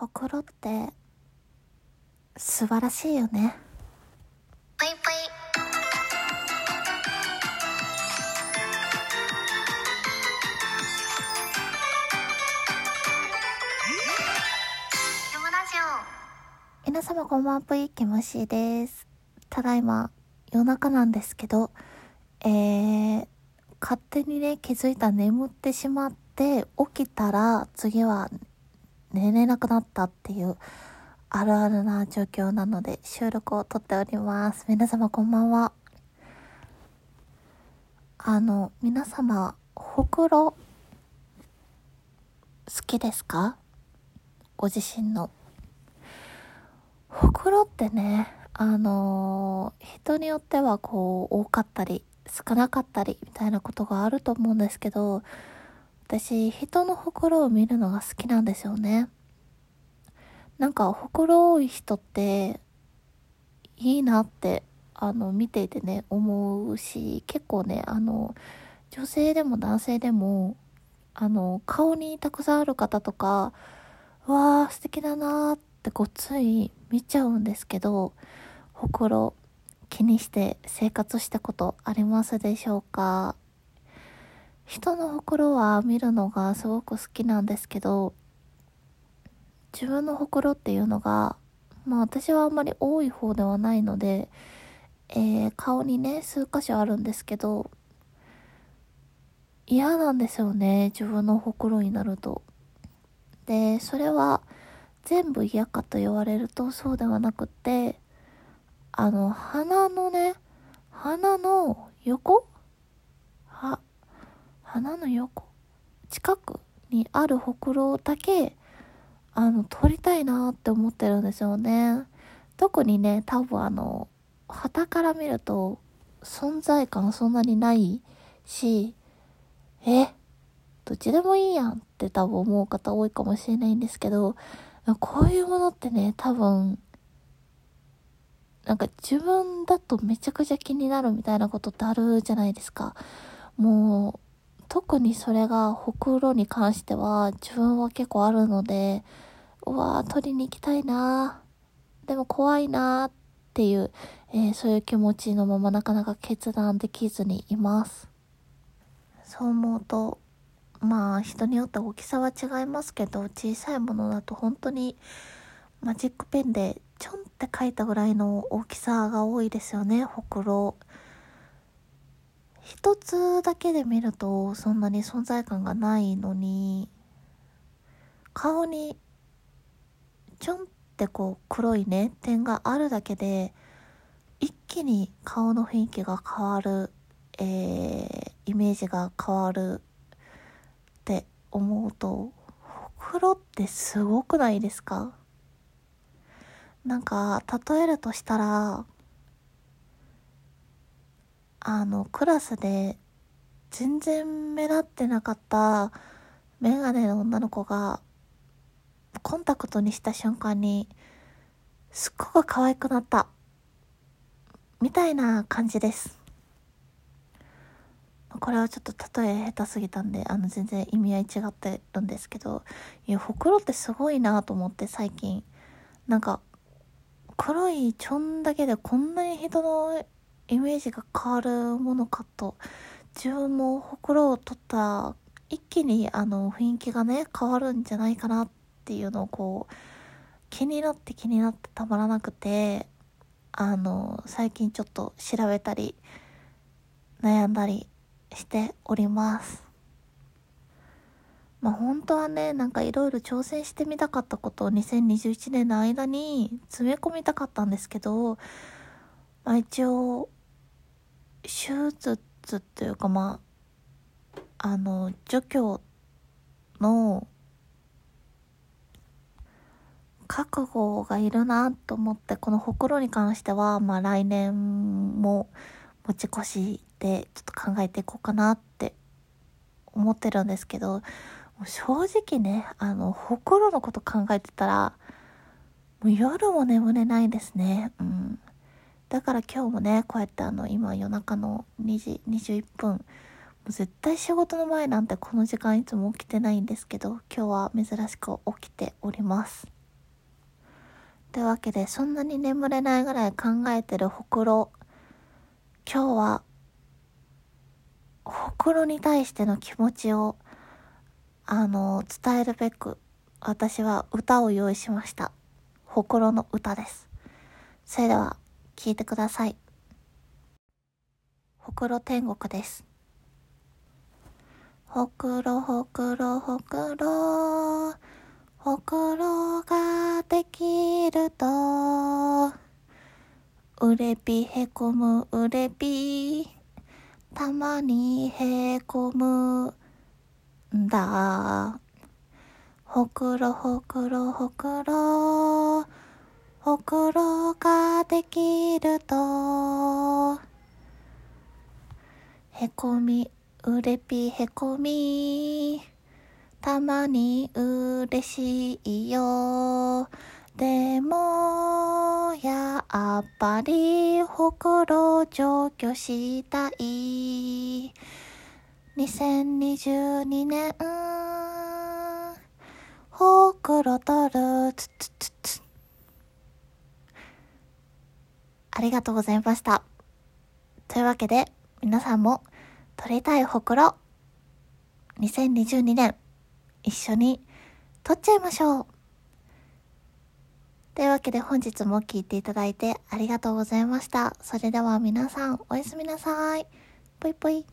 ほくろって素晴らしいよね。ぷいぷい皆様こんばんはぷいけむしです。ただいま夜中なんですけどえー、勝手にね気づいた眠ってしまって起きたら次は寝れなくなったっていうあるあるな状況なので収録を撮っております。皆様こんばんは。あの皆様ほくろ好きですか？ご自身の。ほくろってねあのー人によってはこう多かったり少なかったりみたいなことがあると思うんですけど私人のほくろを見るのが好きなんですよね。なんかほくろ多い人っていいなってあの見ていてね思うし結構ねあの女性でも男性でもあの顔にたくさんある方とかうわー素敵だなーってこうつい見ちゃうんですけどほくろ気にして生活したことありますでしょうか？人のほくろは見るのがすごく好きなんですけど自分のほくろっていうのがまあ私はあんまり多い方ではないので、えー顔にね数箇所あるんですけど嫌なんですよね自分のほくろになると。でそれは全部嫌かと言われるとそうではなくってあの鼻のね鼻の横鼻の横近くにあるほくろだけあの取りたいなって思ってるんですよね特にね多分あの旗から見ると存在感そんなにないしえどっちでもいいやんって多分思う方多いかもしれないんですけど、こういうものってね、多分、なんか自分だとめちゃくちゃ気になるみたいなことってあるじゃないですか。もう、特にそれがほくろに関しては自分は結構あるので、うわー取りに行きたいなでも怖いなっていう、えーそういう気持ちのままなかなか決断できずにいます。そう思うとまあ人によって大きさは違いますけど小さいものだと本当にマジックペンでちょんって書いたぐらいの大きさが多いですよねほくろ一つだけで見るとそんなに存在感がないのに顔にちょんってこう黒いね点があるだけで一気に顔の雰囲気が変わるえーイメージが変わるって思うとほくろってすごくないですか？なんか例えるとしたらあのクラスで全然目立ってなかったメガネの女の子がコンタクトにした瞬間にすっごく可愛くなったみたいな感じです。これはちょっと例え下手すぎたんであの全然意味合い違ってるんですけどいやほくろってすごいなと思って最近。なんか黒いちょんだけでこんなに人のイメージが変わるものかと。自分もほくろを取った一気にあの雰囲気がね変わるんじゃないかなっていうのをこう気になって気になってたまらなくてあの最近ちょっと調べたり悩んだりしております。まあ本当はねなんかいろいろ挑戦してみたかったことを2021年の間に詰め込みたかったんですけど、まあ、一応手術っていうかまああの除去の覚悟がいるなと思ってこのほくろに関してはまあ来年も持ち越しでちょっと考えていこうかなって思ってるんですけど正直ねあのほくろのこと考えてたらもう夜も眠れないですね。うん。だから今日もねこうやってあの今夜中の2時21分もう絶対仕事の前なんてこの時間いつも起きてないんですけど今日は珍しく起きておりますというわけで、そんなに眠れないぐらい考えてるほくろ。今日は、ほくろに対しての気持ちを、あの、伝えるべく、私は歌を用意しました。ほくろの歌です。それでは、聴いてください。ほくろ天国です。ほくろほくろほくろ。ほくろができると。うれびへこむうれびたまにへこむ。んだ。ほくろほくろほくろ。ほくろができるとへこみうれぴへこみたまにうれしいよ。でもやっぱりほくろ上京したい。2022年ほくろ取るつつつつ。ありがとうございました。というわけで皆さんも撮りたいほくろ、2022年、一緒に撮っちゃいましょう。というわけで本日も聴いていただいてありがとうございました。それでは皆さんおやすみなさい。ぽいぽい。